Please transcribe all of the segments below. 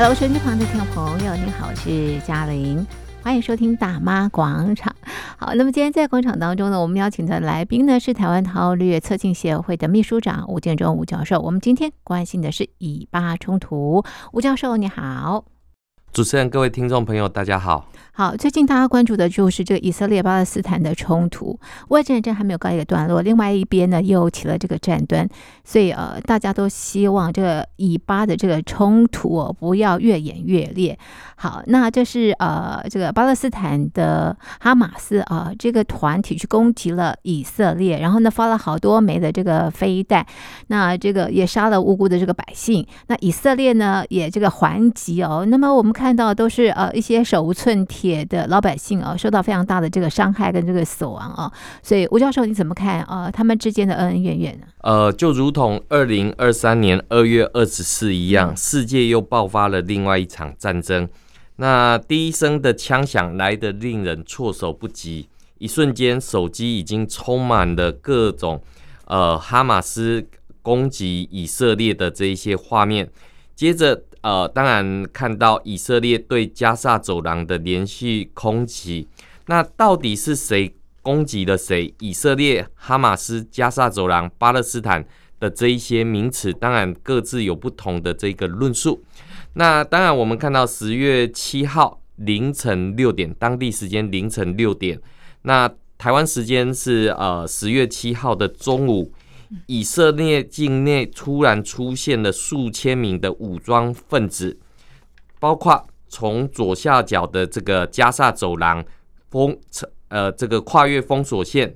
Hello，手机旁的听众朋友，你好，我是嘉玲，欢迎收听大妈广场。好，那么今天在广场当中呢，我们邀请的来宾呢是台湾韬略策进协会的秘书长吴建中吴教授。我们今天关心的是以巴冲突，吴教授你好。主持人，各位听众朋友，大家好。好，最近大家关注的就是这个以色列巴勒斯坦的冲突，外战争还没有告一个段落，另外一边呢又起了这个战端，所以呃，大家都希望这个以巴的这个冲突哦不要越演越烈。好，那这是呃这个巴勒斯坦的哈马斯啊、这个团体去攻击了以色列，然后呢发了好多枚的这个飞弹，那这个也杀了无辜的这个百姓，那以色列呢也这个还击哦，那么我们看到都是呃一些手无寸铁。的老百姓啊，受到非常大的这个伤害跟这个死亡啊，所以吴教授你怎么看啊？他们之间的恩恩怨怨呢？呃，就如同二零二三年二月二十四一样，世界又爆发了另外一场战争。那第一声的枪响来得令人措手不及，一瞬间手机已经充满了各种呃哈马斯攻击以色列的这一些画面，接着。呃，当然看到以色列对加萨走廊的连续空袭，那到底是谁攻击了谁？以色列、哈马斯、加萨走廊、巴勒斯坦的这一些名词，当然各自有不同的这个论述。那当然，我们看到十月七号凌晨六点，当地时间凌晨六点，那台湾时间是呃十月七号的中午。以色列境内突然出现了数千名的武装分子，包括从左下角的这个加萨走廊封，呃，这个跨越封锁线，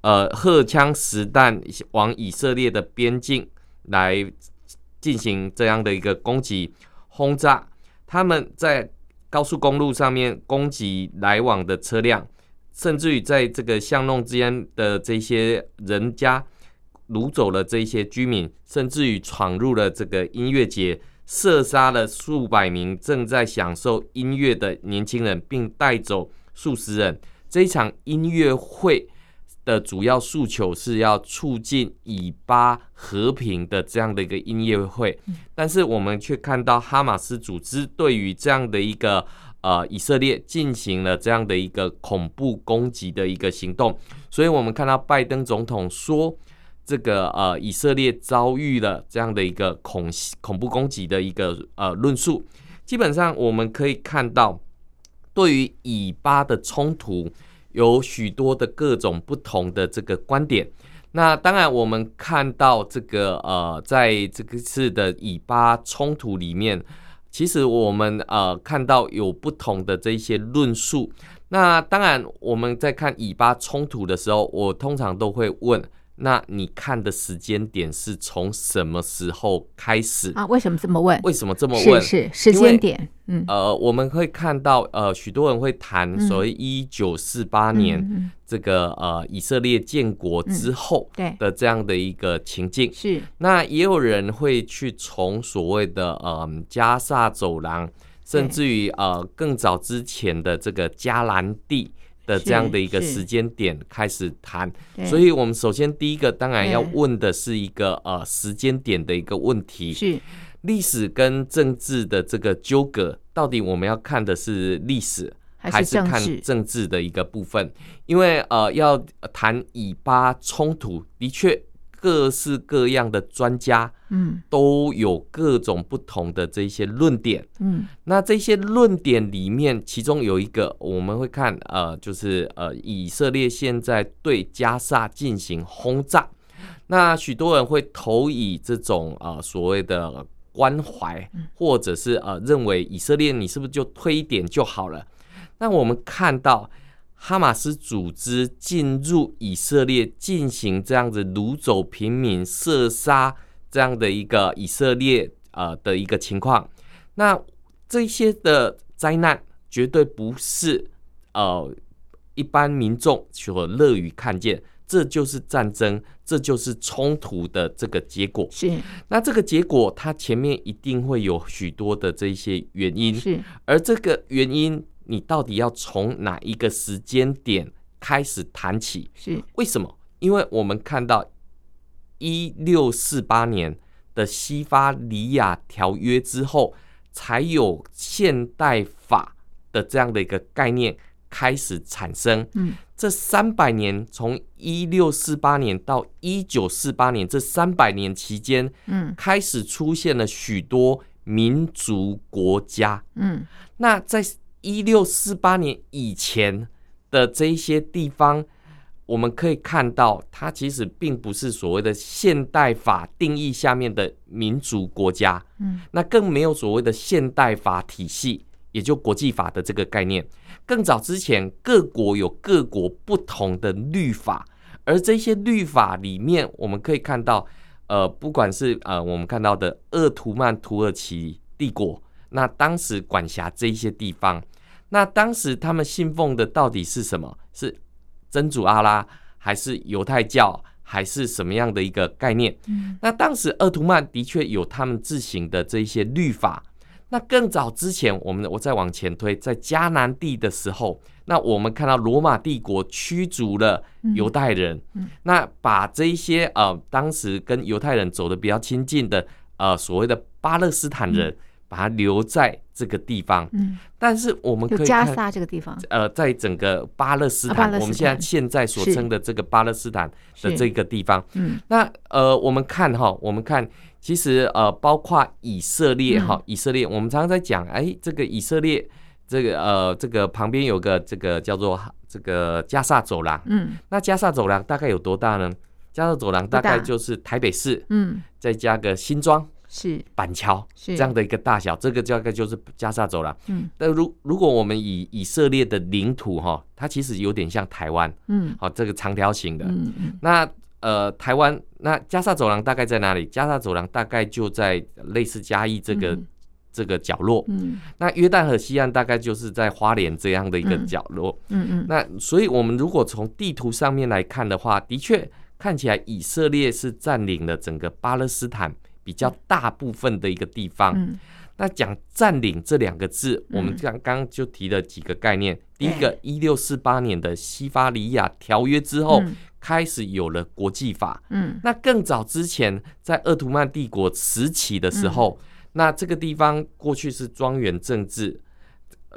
呃，荷枪实弹往以色列的边境来进行这样的一个攻击轰炸。他们在高速公路上面攻击来往的车辆，甚至于在这个巷弄之间的这些人家。掳走了这些居民，甚至于闯入了这个音乐节，射杀了数百名正在享受音乐的年轻人，并带走数十人。这一场音乐会的主要诉求是要促进以巴和平的这样的一个音乐会，但是我们却看到哈马斯组织对于这样的一个呃以色列进行了这样的一个恐怖攻击的一个行动。所以我们看到拜登总统说。这个呃，以色列遭遇了这样的一个恐恐怖攻击的一个呃论述，基本上我们可以看到，对于以巴的冲突有许多的各种不同的这个观点。那当然，我们看到这个呃，在这个次的以巴冲突里面，其实我们呃看到有不同的这一些论述。那当然，我们在看以巴冲突的时候，我通常都会问。那你看的时间点是从什么时候开始啊？为什么这么问？为什么这么问？是，是时间点。嗯，呃，我们会看到，呃，许多人会谈所谓一九四八年这个、嗯、呃以色列建国之后的这样的一个情境。嗯、是。那也有人会去从所谓的呃加萨走廊，甚至于呃更早之前的这个加兰地。的这样的一个时间点开始谈，所以我们首先第一个当然要问的是一个呃时间点的一个问题，是。历史跟政治的这个纠葛，到底我们要看的是历史还是看政治的一个部分？因为呃要谈以巴冲突，的确。各式各样的专家，嗯，都有各种不同的这些论点，嗯，那这些论点里面，其中有一个我们会看，呃，就是呃，以色列现在对加沙进行轰炸，那许多人会投以这种呃所谓的关怀，或者是呃认为以色列你是不是就推一点就好了？那我们看到。哈马斯组织进入以色列进行这样子掳走平民、射杀这样的一个以色列呃的一个情况，那这些的灾难绝对不是呃一般民众所乐于看见，这就是战争，这就是冲突的这个结果。是，那这个结果它前面一定会有许多的这些原因，是，而这个原因。你到底要从哪一个时间点开始谈起？是为什么？因为我们看到一六四八年的西法里亚条约之后，才有现代法的这样的一个概念开始产生。嗯，这三百年，从一六四八年到一九四八年这三百年期间，嗯，开始出现了许多民族国家。嗯，那在一六四八年以前的这一些地方。我们可以看到，它其实并不是所谓的现代法定义下面的民族国家，嗯，那更没有所谓的现代法体系，也就国际法的这个概念。更早之前，各国有各国不同的律法，而这些律法里面，我们可以看到，呃，不管是呃我们看到的鄂图曼土耳其帝国，那当时管辖这一些地方，那当时他们信奉的到底是什么？是真主阿拉，还是犹太教，还是什么样的一个概念？嗯，那当时鄂图曼的确有他们自行的这一些律法。那更早之前，我们我再往前推，在迦南地的时候，那我们看到罗马帝国驱逐了犹太人，嗯，那把这一些呃当时跟犹太人走的比较亲近的呃所谓的巴勒斯坦人。嗯把它留在这个地方，嗯，但是我们可加萨这个地方，呃，在整个巴勒斯坦，我们现在现在所称的这个巴勒斯坦的这个地方，嗯，那呃，我们看哈，我们看，其实呃，包括以色列哈，以色列，我们常常在讲，哎，这个以色列，这个呃，这个旁边有个这个叫做这个加萨走廊，嗯，那加萨走廊大概有多大呢？加萨走廊大概就是台北市，嗯，再加个新庄。是板桥这样的一个大小，这个大概就是加萨走廊。嗯，但如如果我们以以色列的领土哈，它其实有点像台湾。嗯，好，这个长条形的。嗯嗯。那呃，台湾那加萨走廊大概在哪里？加萨走廊大概就在类似嘉义这个、嗯、这个角落。嗯。那约旦河西岸大概就是在花莲这样的一个角落。嗯嗯。那所以我们如果从地图上面来看的话，的确看起来以色列是占领了整个巴勒斯坦。比较大部分的一个地方，嗯、那讲占领这两个字，嗯、我们刚刚就提了几个概念。嗯、第一个，一六四八年的西法里亚条约之后，嗯、开始有了国际法。嗯，那更早之前，在鄂图曼帝国时期的时候，嗯、那这个地方过去是庄园政治。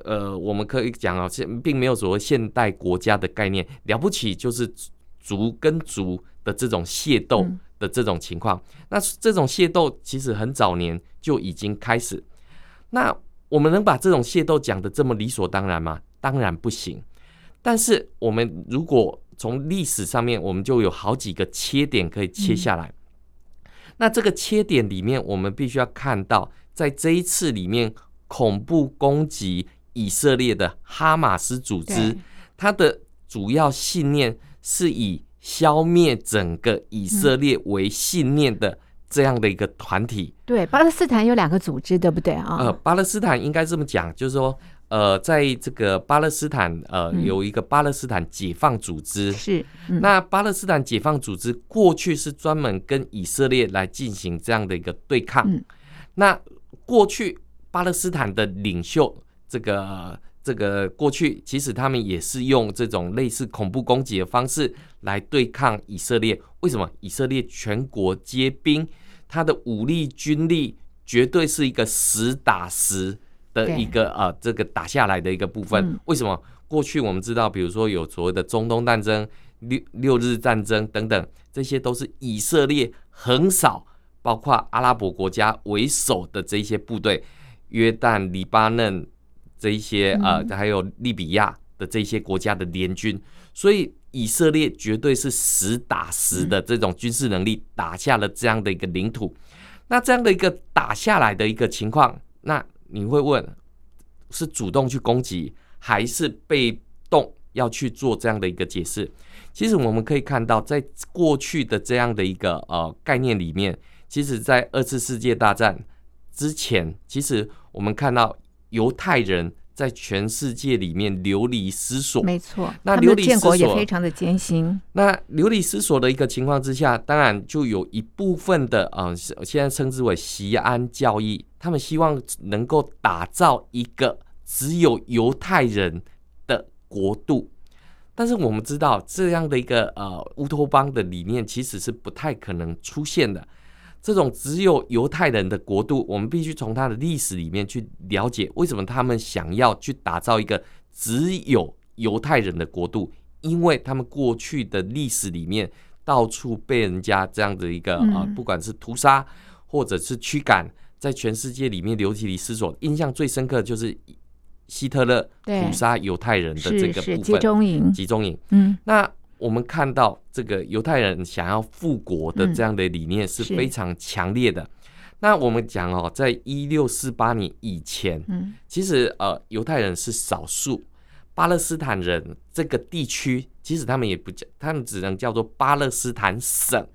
呃，我们可以讲啊，现并没有所谓现代国家的概念，了不起就是族跟族的这种械斗。嗯的这种情况，那这种械斗其实很早年就已经开始。那我们能把这种械斗讲得这么理所当然吗？当然不行。但是我们如果从历史上面，我们就有好几个切点可以切下来。嗯、那这个切点里面，我们必须要看到，在这一次里面，恐怖攻击以色列的哈马斯组织，它的主要信念是以消灭整个以色列为信念的这样的一个团体。对，巴勒斯坦有两个组织，对不对啊？呃，巴勒斯坦应该这么讲，就是说，呃，在这个巴勒斯坦，呃，有一个巴勒斯坦解放组织。是。那巴勒斯坦解放组织过去是专门跟以色列来进行这样的一个对抗。那过去巴勒斯坦的领袖，这个。这个过去其实他们也是用这种类似恐怖攻击的方式来对抗以色列。为什么？以色列全国皆兵，他的武力军力绝对是一个实打实的一个呃这个打下来的一个部分。为什么？过去我们知道，比如说有所谓的中东战争、六六日战争等等，这些都是以色列横扫包括阿拉伯国家为首的这些部队，约旦、黎巴嫩。这一些呃，还有利比亚的这些国家的联军，所以以色列绝对是实打实的这种军事能力打下了这样的一个领土。那这样的一个打下来的一个情况，那你会问，是主动去攻击，还是被动要去做这样的一个解释？其实我们可以看到，在过去的这样的一个呃概念里面，其实在二次世界大战之前，其实我们看到。犹太人在全世界里面流离失所，没错。那流离失所，也非常的艰辛。那流离失所的一个情况之下，当然就有一部分的啊、呃，现在称之为锡安教义，他们希望能够打造一个只有犹太人的国度。但是我们知道，这样的一个呃乌托邦的理念其实是不太可能出现的。这种只有犹太人的国度，我们必须从它的历史里面去了解，为什么他们想要去打造一个只有犹太人的国度？因为他们过去的历史里面，到处被人家这样的一个啊，不管是屠杀或者是驱赶，在全世界里面流离失所，印象最深刻的就是希特勒屠杀犹太人的这个部分，集中营，集中营。嗯，那。我们看到这个犹太人想要复国的这样的理念是非常强烈的。那我们讲哦，在一六四八年以前，其实呃，犹太人是少数，巴勒斯坦人这个地区，其实他们也不叫，他们只能叫做巴勒斯坦省。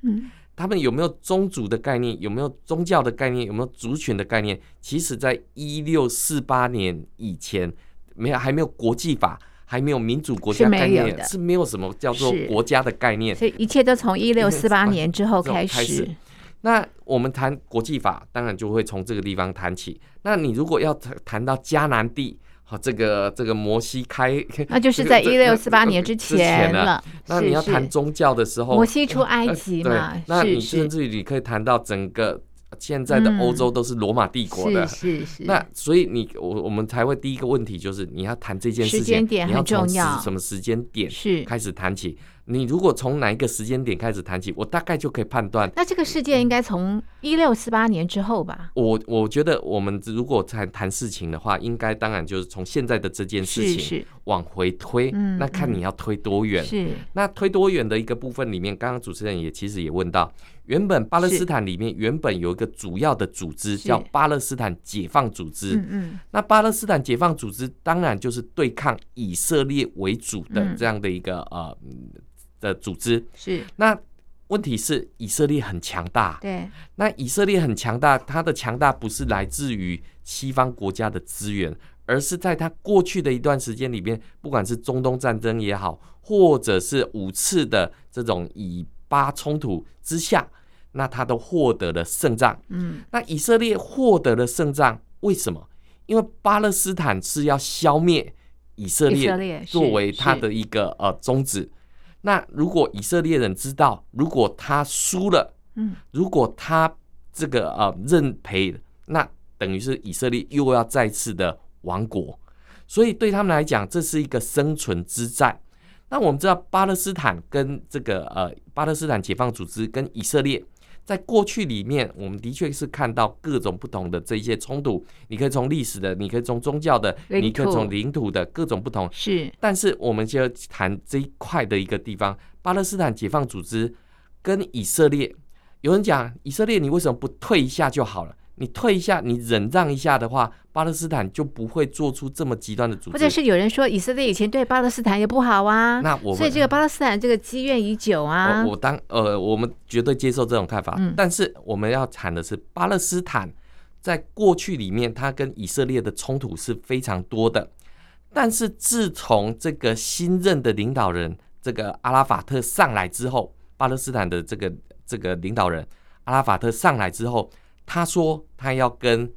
他们有没有宗族的概念？有没有宗教的概念？有没有族群的概念？其实，在一六四八年以前，没有，还没有国际法。还没有民主国家概念，是没，是没有什么叫做国家的概念，所以一切都从一六四八年之后开始。那我们谈国际法，当然就会从这个地方谈起。那你如果要谈到迦南地，好，这个这个摩西开，那就是在一六四八年之前了。那你要谈宗教的时候，摩西出埃及嘛，对，那你甚至于你可以谈到整个。现在的欧洲都是罗马帝国的，是是是。那所以你我我们才会第一个问题就是你要谈这件事情，时间点很重要，什么时间点是开始谈起？你如果从哪一个时间点开始谈起，我大概就可以判断。那这个事件应该从一六四八年之后吧？我我觉得我们如果谈谈事情的话，应该当然就是从现在的这件事情往回推。那看你要推多远？是那推多远的一个部分里面，刚刚主持人也其实也问到，原本巴勒斯坦里面原本有一个主要的组织叫巴勒斯坦解放组织。嗯嗯。那巴勒斯坦解放组织当然就是对抗以色列为主的这样的一个呃。的组织是，那问题是以色列很强大，对，那以色列很强大，它的强大不是来自于西方国家的资源，而是在它过去的一段时间里面，不管是中东战争也好，或者是五次的这种以巴冲突之下，那他都获得了胜仗。嗯，那以色列获得了胜仗，为什么？因为巴勒斯坦是要消灭以色列，作为他的一个呃宗旨。那如果以色列人知道，如果他输了，嗯，如果他这个呃认赔，那等于是以色列又要再次的亡国，所以对他们来讲，这是一个生存之战。那我们知道，巴勒斯坦跟这个呃巴勒斯坦解放组织跟以色列。在过去里面，我们的确是看到各种不同的这一些冲突。你可以从历史的，你可以从宗教的，你可以从领土的各种不同。是，但是我们就要谈这一块的一个地方，巴勒斯坦解放组织跟以色列。有人讲，以色列你为什么不退一下就好了？你退一下，你忍让一下的话，巴勒斯坦就不会做出这么极端的组织。或者是有人说，以色列以前对巴勒斯坦也不好啊，那我所以这个巴勒斯坦这个积怨已久啊。我，我当呃，我们绝对接受这种看法。嗯，但是我们要谈的是，巴勒斯坦在过去里面，它跟以色列的冲突是非常多的。但是自从这个新任的领导人这个阿拉法特上来之后，巴勒斯坦的这个这个领导人阿拉法特上来之后。他说他要跟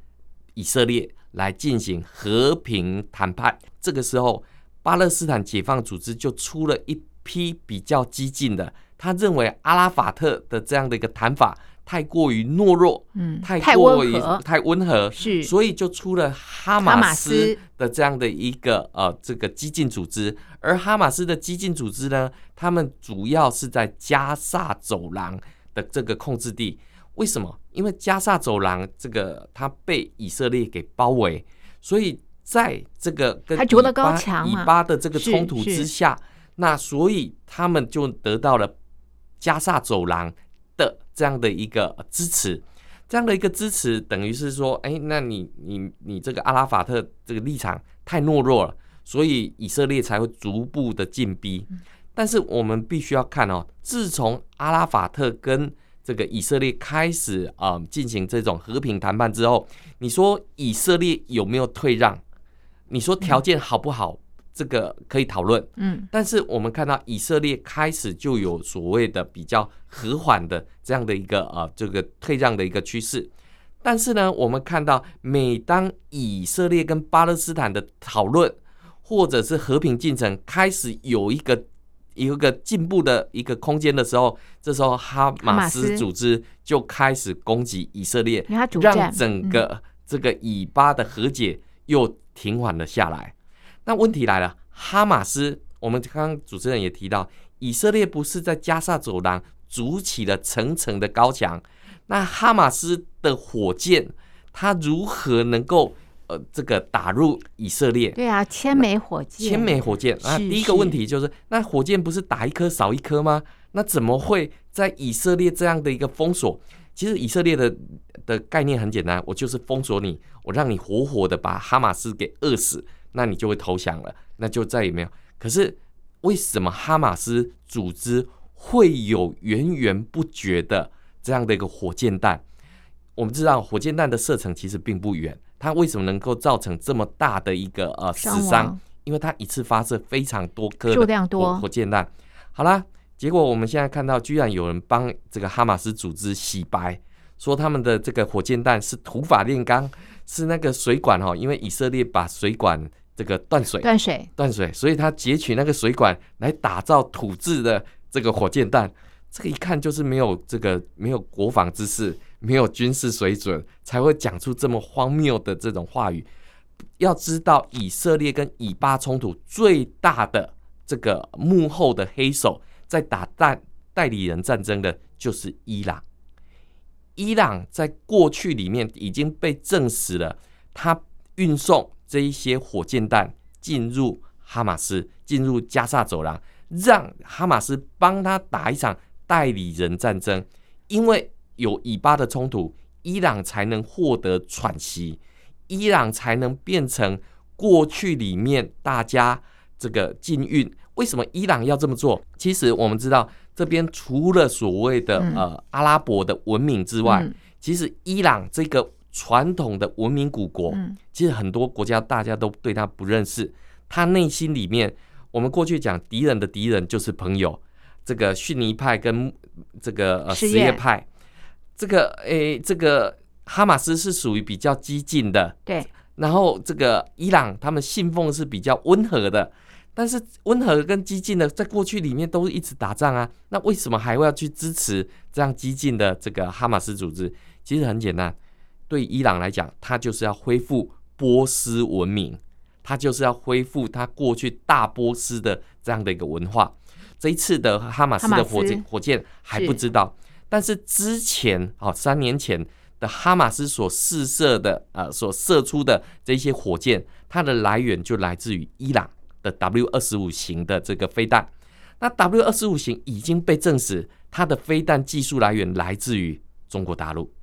以色列来进行和平谈判，这个时候巴勒斯坦解放组织就出了一批比较激进的，他认为阿拉法特的这样的一个谈法太过于懦弱，嗯，太过于太温和，是，所以就出了哈马斯的这样的一个呃这个激进组织，而哈马斯的激进组织呢，他们主要是在加萨走廊的这个控制地。为什么？因为加萨走廊这个它被以色列给包围，所以在这个跟以巴以巴的这个冲突之下，那所以他们就得到了加萨走廊的这样的一个支持，这样的一个支持等于是说，哎，那你你你这个阿拉法特这个立场太懦弱了，所以以色列才会逐步的进逼。但是我们必须要看哦，自从阿拉法特跟这个以色列开始啊进行这种和平谈判之后，你说以色列有没有退让？你说条件好不好？这个可以讨论。嗯，但是我们看到以色列开始就有所谓的比较和缓的这样的一个啊这个退让的一个趋势。但是呢，我们看到每当以色列跟巴勒斯坦的讨论或者是和平进程开始有一个有一个进步的一个空间的时候，这时候哈马斯组织就开始攻击以色列，让整个这个以巴的和解又停缓了下来。那问题来了，哈马斯，我们刚刚主持人也提到，以色列不是在加萨走廊筑起了层层的高墙，那哈马斯的火箭，它如何能够？呃，这个打入以色列，对啊，千枚火箭，千枚火箭啊！第一个问题就是，那火箭不是打一颗少一颗吗？那怎么会在以色列这样的一个封锁？其实以色列的的概念很简单，我就是封锁你，我让你活活的把哈马斯给饿死，那你就会投降了，那就再也没有。可是为什么哈马斯组织会有源源不绝的这样的一个火箭弹？我们知道火箭弹的射程其实并不远。它为什么能够造成这么大的一个呃死伤？因为它一次发射非常多颗数量多火箭弹。好啦，结果我们现在看到，居然有人帮这个哈马斯组织洗白，说他们的这个火箭弹是土法炼钢，是那个水管哈，因为以色列把水管这个断水断水断水，所以他截取那个水管来打造土制的这个火箭弹。这个一看就是没有这个没有国防知识。没有军事水准，才会讲出这么荒谬的这种话语。要知道，以色列跟以巴冲突最大的这个幕后的黑手，在打代代理人战争的，就是伊朗。伊朗在过去里面已经被证实了，他运送这一些火箭弹进入哈马斯，进入加萨走廊，让哈马斯帮他打一场代理人战争，因为。有以巴的冲突，伊朗才能获得喘息，伊朗才能变成过去里面大家这个禁运。为什么伊朗要这么做？其实我们知道，这边除了所谓的呃阿拉伯的文明之外，其实伊朗这个传统的文明古国，其实很多国家大家都对他不认识。他内心里面，我们过去讲敌人的敌人就是朋友，这个逊尼派跟这个呃什叶派。这个诶、欸，这个哈马斯是属于比较激进的，对。然后这个伊朗他们信奉是比较温和的，但是温和跟激进的在过去里面都是一直打仗啊。那为什么还会要去支持这样激进的这个哈马斯组织？其实很简单，对伊朗来讲，他就是要恢复波斯文明，他就是要恢复他过去大波斯的这样的一个文化。这一次的哈马斯的火箭火箭还不知道。但是之前啊，三年前的哈马斯所试射的呃，所射出的这些火箭，它的来源就来自于伊朗的 W 二十五型的这个飞弹。那 W 二十五型已经被证实，它的飞弹技术来源来自于中国大陆，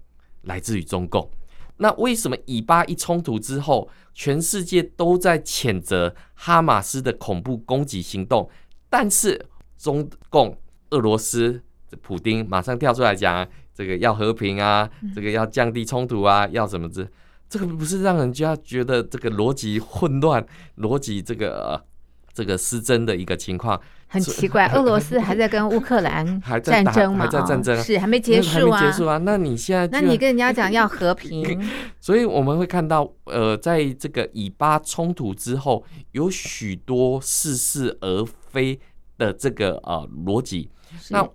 来自于中共。那为什么以巴一冲突之后，全世界都在谴责哈马斯的恐怖攻击行动，但是中共、俄罗斯？普丁马上跳出来讲，这个要和平啊，这个要降低冲突啊，要什么子？这个不是让人家觉得这个逻辑混乱、逻辑这个、呃、这个失真的一个情况？很奇怪，俄罗斯还在跟乌克兰 战争吗？还在战争，是还没结束啊？还没结束啊？那你现在，那你跟人家讲要和平，所以我们会看到，呃，在这个以巴冲突之后，有许多似是而非的这个呃逻辑，那。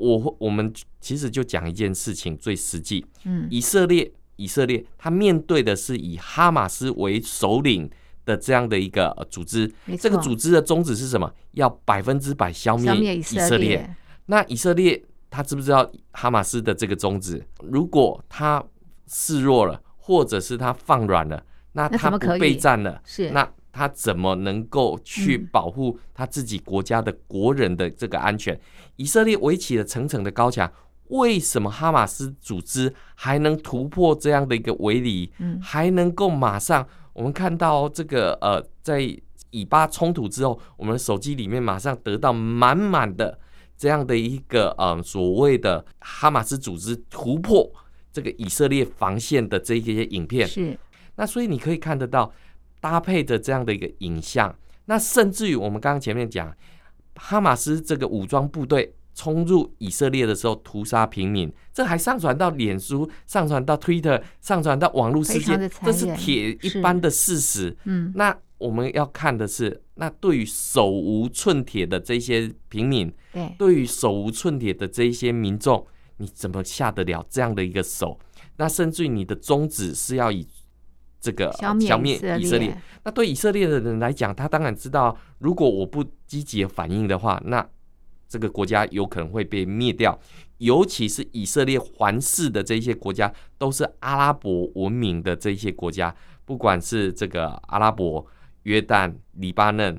我我们其实就讲一件事情最实际，嗯，以色列以色列他面对的是以哈马斯为首领的这样的一个组织，这个组织的宗旨是什么？要百分之百消灭以色列。那以色列他知不知道哈马斯的这个宗旨？如果他示弱了，或者是他放软了，那他不备战了，是那。他怎么能够去保护他自己国家的国人的这个安全？嗯、以色列围起了层层的高墙，为什么哈马斯组织还能突破这样的一个围篱？嗯，还能够马上我们看到这个呃，在以巴冲突之后，我们手机里面马上得到满满的这样的一个呃所谓的哈马斯组织突破这个以色列防线的这一些影片。是，那所以你可以看得到。搭配的这样的一个影像，那甚至于我们刚刚前面讲，哈马斯这个武装部队冲入以色列的时候屠杀平民，这还上传到脸书、上传到 Twitter、上传到网络世界，这是铁一般的事实。嗯，那我们要看的是，那对于手无寸铁的这些平民，对，对于手无寸铁的这一些民众，你怎么下得了这样的一个手？那甚至于你的宗旨是要以这个消灭以色列。那对以色列的人来讲，他当然知道，如果我不积极反应的话，那这个国家有可能会被灭掉。尤其是以色列环视的这些国家，都是阿拉伯文明的这些国家，不管是这个阿拉伯、约旦、黎巴嫩、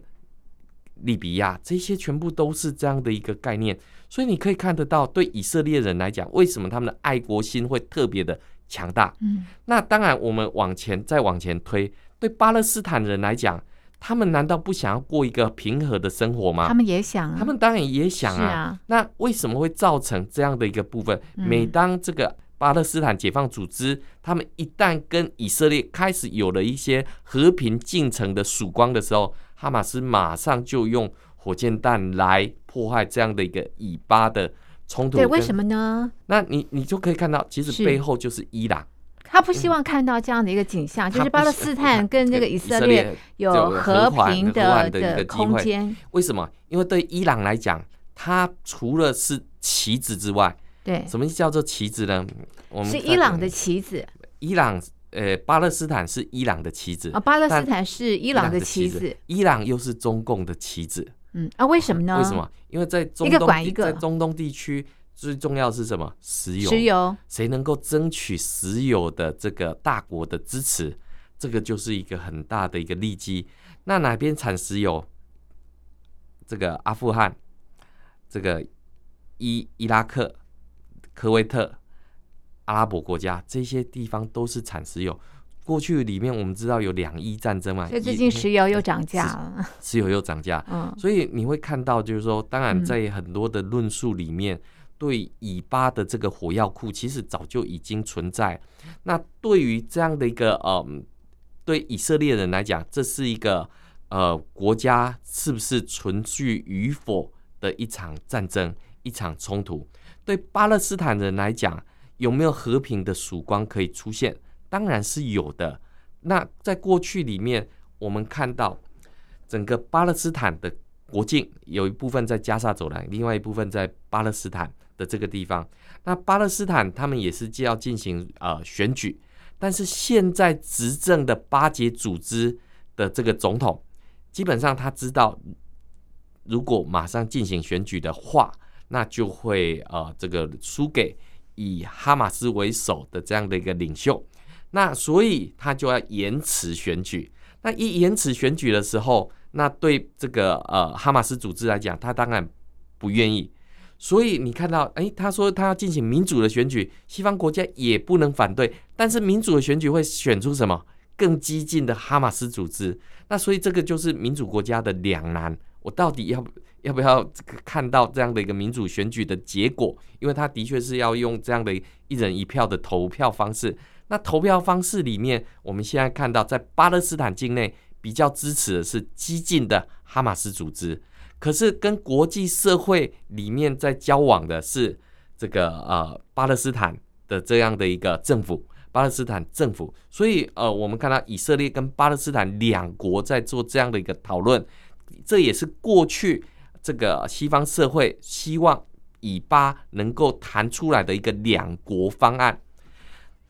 利比亚，这些全部都是这样的一个概念。所以你可以看得到，对以色列人来讲，为什么他们的爱国心会特别的强大？嗯，那当然，我们往前再往前推。对巴勒斯坦人来讲，他们难道不想要过一个平和的生活吗？他们也想啊，他们当然也想啊。啊，那为什么会造成这样的一个部分？嗯、每当这个巴勒斯坦解放组织，他们一旦跟以色列开始有了一些和平进程的曙光的时候，哈马斯马上就用火箭弹来破坏这样的一个以巴的冲突。对，为什么呢？那你你就可以看到，其实背后就是伊朗。他不希望看到这样的一个景象，就是巴勒斯坦跟这个以色列有和平的的空间。为什么？因为对伊朗来讲，它除了是棋子之外，对，什么叫做棋子呢？我们是伊朗的棋子。伊朗，呃，巴勒斯坦是伊朗的棋子啊，巴勒斯坦是伊朗的棋子，伊朗又是中共的棋子。嗯啊，为什么呢？为什么？因为在中东，一个管一个，在中东地区。最重要的是什么？石油。石油，谁能够争取石油的这个大国的支持，这个就是一个很大的一个利基。那哪边产石油？这个阿富汗、这个伊伊拉克、科威特、阿拉伯国家这些地方都是产石油。过去里面我们知道有两伊战争嘛，所以最近石油又涨价了。石油又涨价，嗯，所以你会看到，就是说，当然在很多的论述里面。对以巴的这个火药库，其实早就已经存在。那对于这样的一个呃，对以色列人来讲，这是一个呃国家是不是存续与否的一场战争、一场冲突。对巴勒斯坦人来讲，有没有和平的曙光可以出现？当然是有的。那在过去里面，我们看到整个巴勒斯坦的国境有一部分在加萨走廊，另外一部分在巴勒斯坦的这个地方，那巴勒斯坦他们也是既要进行呃选举，但是现在执政的巴结组织的这个总统，基本上他知道，如果马上进行选举的话，那就会呃这个输给以哈马斯为首的这样的一个领袖，那所以他就要延迟选举。那一延迟选举的时候，那对这个呃哈马斯组织来讲，他当然不愿意。所以你看到，哎、他说他要进行民主的选举，西方国家也不能反对。但是民主的选举会选出什么更激进的哈马斯组织？那所以这个就是民主国家的两难。我到底要要不要看到这样的一个民主选举的结果？因为他的确是要用这样的一人一票的投票方式。那投票方式里面，我们现在看到在巴勒斯坦境内比较支持的是激进的哈马斯组织。可是跟国际社会里面在交往的是这个呃巴勒斯坦的这样的一个政府，巴勒斯坦政府，所以呃我们看到以色列跟巴勒斯坦两国在做这样的一个讨论，这也是过去这个西方社会希望以巴能够谈出来的一个两国方案。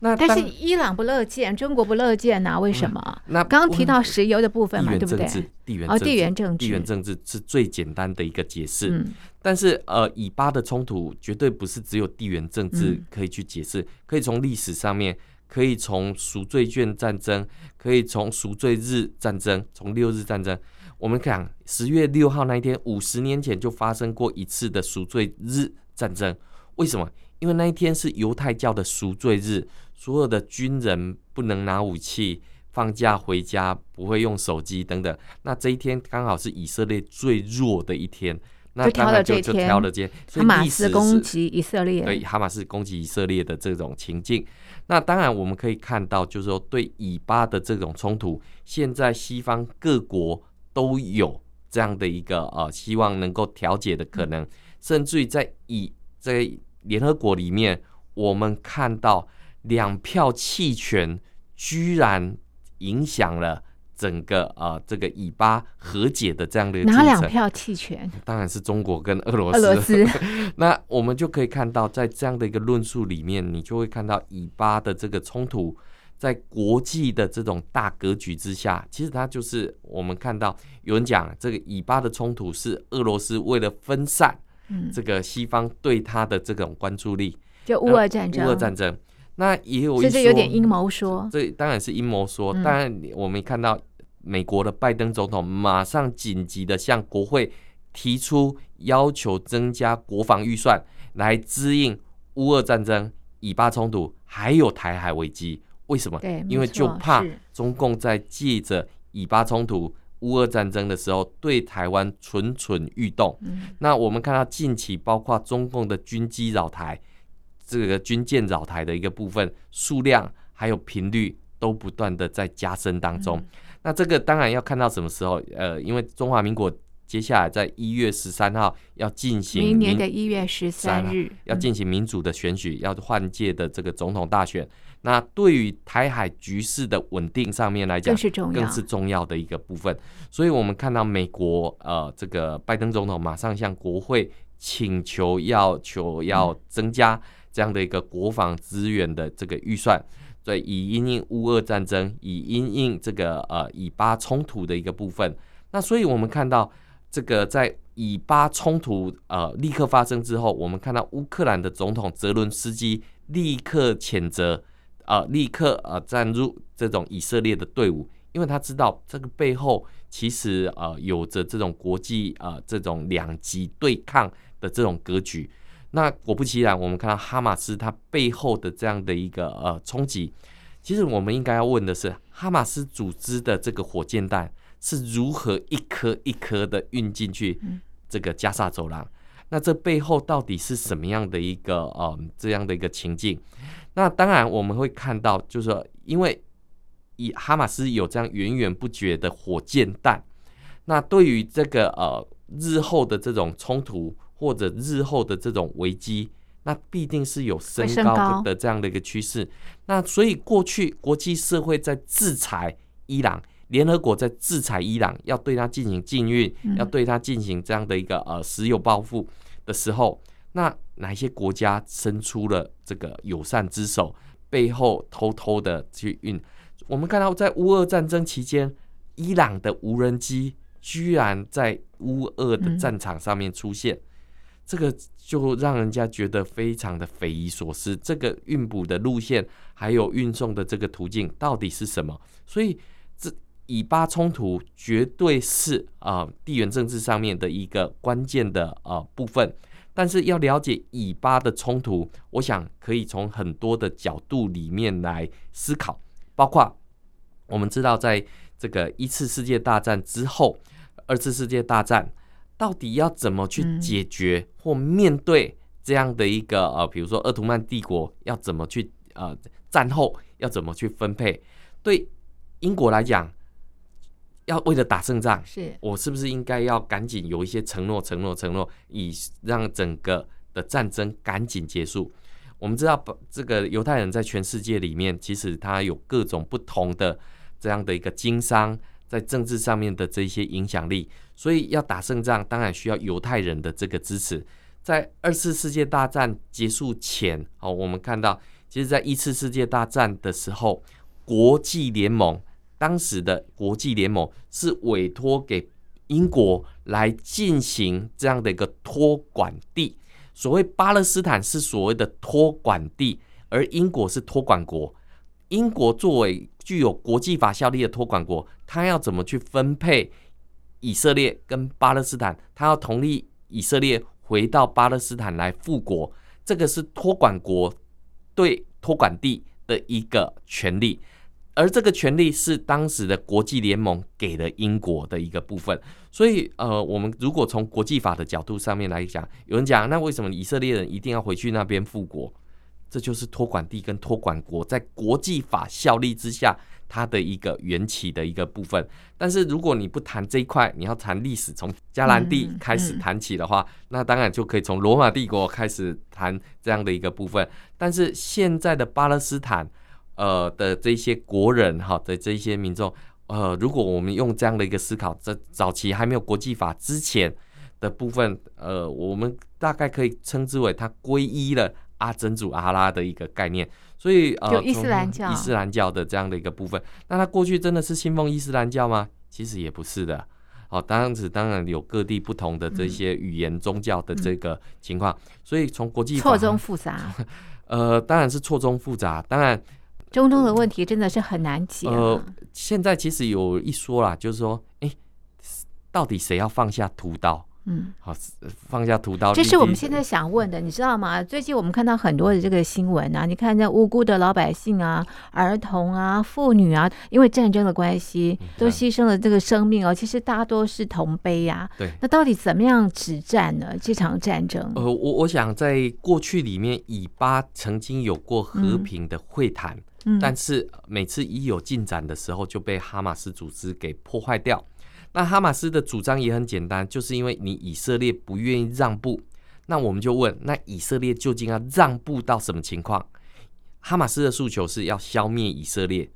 那但是伊朗不乐见，中国不乐见呐、啊？为什么？嗯、那刚刚提到石油的部分嘛，对不对？地缘哦，地缘政治，地缘政治是最简单的一个解释。嗯，但是呃，以巴的冲突绝对不是只有地缘政治可以去解释，嗯、可以从历史上面，可以从赎罪券战争，可以从赎罪日战争，从六日战争。我们讲十月六号那一天，五十年前就发生过一次的赎罪日战争。为什么？因为那一天是犹太教的赎罪日。所有的军人不能拿武器，放假回家不会用手机等等。那这一天刚好是以色列最弱的一天，那当然就就挑了这天。哈马斯攻击以色列，对，哈马斯攻击以色列的这种情境。那当然我们可以看到，就是说对以巴的这种冲突，现在西方各国都有这样的一个呃希望能够调解的可能。甚至于在以在联合国里面，我们看到两票弃权，居然影响了。整个呃，这个以巴和解的这样的一个哪两票弃权？当然是中国跟俄罗斯。俄罗斯。那我们就可以看到，在这样的一个论述里面，你就会看到以巴的这个冲突，在国际的这种大格局之下，其实它就是我们看到有人讲，这个以巴的冲突是俄罗斯为了分散这个西方对他的这种关注力，就乌俄战争。乌俄战争。那也有一说，这有点阴谋说。这当然是阴谋说。当然，我们看到。美国的拜登总统马上紧急的向国会提出要求，增加国防预算来支应乌俄战争、以巴冲突，还有台海危机。为什么？对，因为就怕中共在借着以巴冲突、乌俄战争的时候，对台湾蠢蠢欲动。那我们看到近期包括中共的军机扰台，这个军舰扰台的一个部分数量还有频率都不断的在加深当中。那这个当然要看到什么时候，呃，因为中华民国接下来在一月十三号要进行明年的一月十三日要进行民主的选举，要换届的这个总统大选。那对于台海局势的稳定上面来讲，更是重要，更是重要的一个部分。所以我们看到美国呃，这个拜登总统马上向国会请求，要求要增加这样的一个国防资源的这个预算。对，以因应乌俄战争，以因应这个呃以巴冲突的一个部分。那所以我们看到这个在以巴冲突呃立刻发生之后，我们看到乌克兰的总统泽伦斯基立刻谴责，呃立刻呃站入这种以色列的队伍，因为他知道这个背后其实呃有着这种国际呃这种两极对抗的这种格局。那果不其然，我们看到哈马斯它背后的这样的一个呃冲击，其实我们应该要问的是，哈马斯组织的这个火箭弹是如何一颗一颗的运进去这个加沙走廊？那这背后到底是什么样的一个呃这样的一个情境？那当然我们会看到，就是说，因为以哈马斯有这样源源不绝的火箭弹，那对于这个呃日后的这种冲突。或者日后的这种危机，那必定是有升高的这样的一个趋势。那所以过去国际社会在制裁伊朗，联合国在制裁伊朗，要对它进行禁运，要对它进行这样的一个呃石油报复的时候，那哪些国家伸出了这个友善之手，背后偷偷的去运？我们看到在乌俄战争期间，伊朗的无人机居然在乌俄的战场上面出现。这个就让人家觉得非常的匪夷所思。这个运补的路线，还有运送的这个途径，到底是什么？所以，这以巴冲突绝对是啊、呃、地缘政治上面的一个关键的啊、呃、部分。但是要了解以巴的冲突，我想可以从很多的角度里面来思考，包括我们知道，在这个一次世界大战之后，二次世界大战。到底要怎么去解决或面对这样的一个呃，比如说鄂图曼帝国要怎么去呃战后要怎么去分配？对英国来讲，要为了打胜仗，是我是不是应该要赶紧有一些承诺、承诺、承诺，以让整个的战争赶紧结束？我们知道，这个犹太人在全世界里面，其实他有各种不同的这样的一个经商。在政治上面的这些影响力，所以要打胜仗，当然需要犹太人的这个支持。在二次世界大战结束前，哦，我们看到，其实，在一次世界大战的时候，国际联盟当时的国际联盟是委托给英国来进行这样的一个托管地。所谓巴勒斯坦是所谓的托管地，而英国是托管国。英国作为具有国际法效力的托管国，他要怎么去分配以色列跟巴勒斯坦？他要同意以色列回到巴勒斯坦来复国，这个是托管国对托管地的一个权利，而这个权利是当时的国际联盟给了英国的一个部分。所以，呃，我们如果从国际法的角度上面来讲，有人讲，那为什么以色列人一定要回去那边复国？这就是托管地跟托管国在国际法效力之下，它的一个缘起的一个部分。但是如果你不谈这一块，你要谈历史，从迦南地开始谈起的话，嗯嗯、那当然就可以从罗马帝国开始谈这样的一个部分。但是现在的巴勒斯坦，呃的这些国人哈的这些民众，呃，如果我们用这样的一个思考，在早期还没有国际法之前的部分，呃，我们大概可以称之为它皈依了阿真主阿拉的一个概念。所以呃，就伊斯兰教，伊斯兰教的这样的一个部分，那他过去真的是信奉伊斯兰教吗？其实也不是的。好，当时当然有各地不同的这些语言宗教的这个情况，嗯、所以从国际错综复杂。呃，当然是错综复杂。当然，中东的问题真的是很难解、呃，现在其实有一说啦，就是说，哎、到底谁要放下屠刀？嗯，好，放下屠刀。这是我们现在想问的，你知道吗？最近我们看到很多的这个新闻啊，你看那无辜的老百姓啊、儿童啊、妇女啊，因为战争的关系，都牺牲了这个生命哦。其实大多是同悲呀。对。那到底怎么样止战呢？这场战争？呃，我我想在过去里面，以巴曾经有过和平的会谈，嗯，但是每次一有进展的时候，就被哈马斯组织给破坏掉。那哈马斯的主张也很简单，就是因为你以色列不愿意让步，那我们就问，那以色列究竟要让步到什么情况？哈马斯的诉求是要消灭以色列，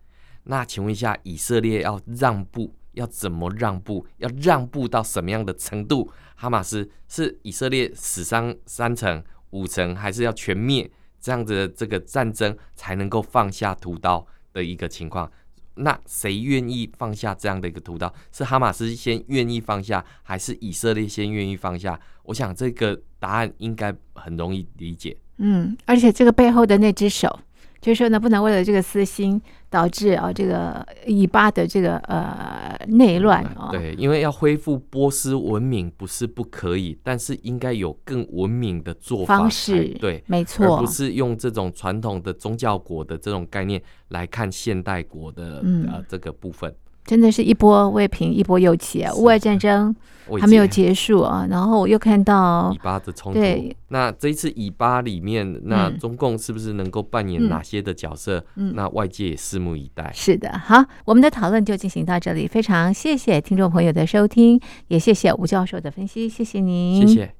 那请问一下，以色列要让步，要怎么让步？要让步到什么样的程度？哈马斯是以色列死伤三成、五成，还是要全灭？这样子的这个战争才能够放下屠刀的一个情况？那谁愿意放下这样的一个屠刀？是哈马斯先愿意放下，还是以色列先愿意放下？我想这个答案应该很容易理解。嗯，而且这个背后的那只手。就是说呢，不能为了这个私心导致啊这个以巴的这个呃内乱啊。对，因为要恢复波斯文明不是不可以，但是应该有更文明的做法方式。对，没错，而不是用这种传统的宗教国的这种概念来看现代国的呃这个部分。真的是一波未平，一波又起啊！乌俄战争还没有结束啊，然后我又看到以巴的冲突。对，那这一次以巴里面，那中共是不是能够扮演哪些的角色？嗯，那外界也拭目以待。是的，好，我们的讨论就进行到这里，非常谢谢听众朋友的收听，也谢谢吴教授的分析，谢谢您，谢谢。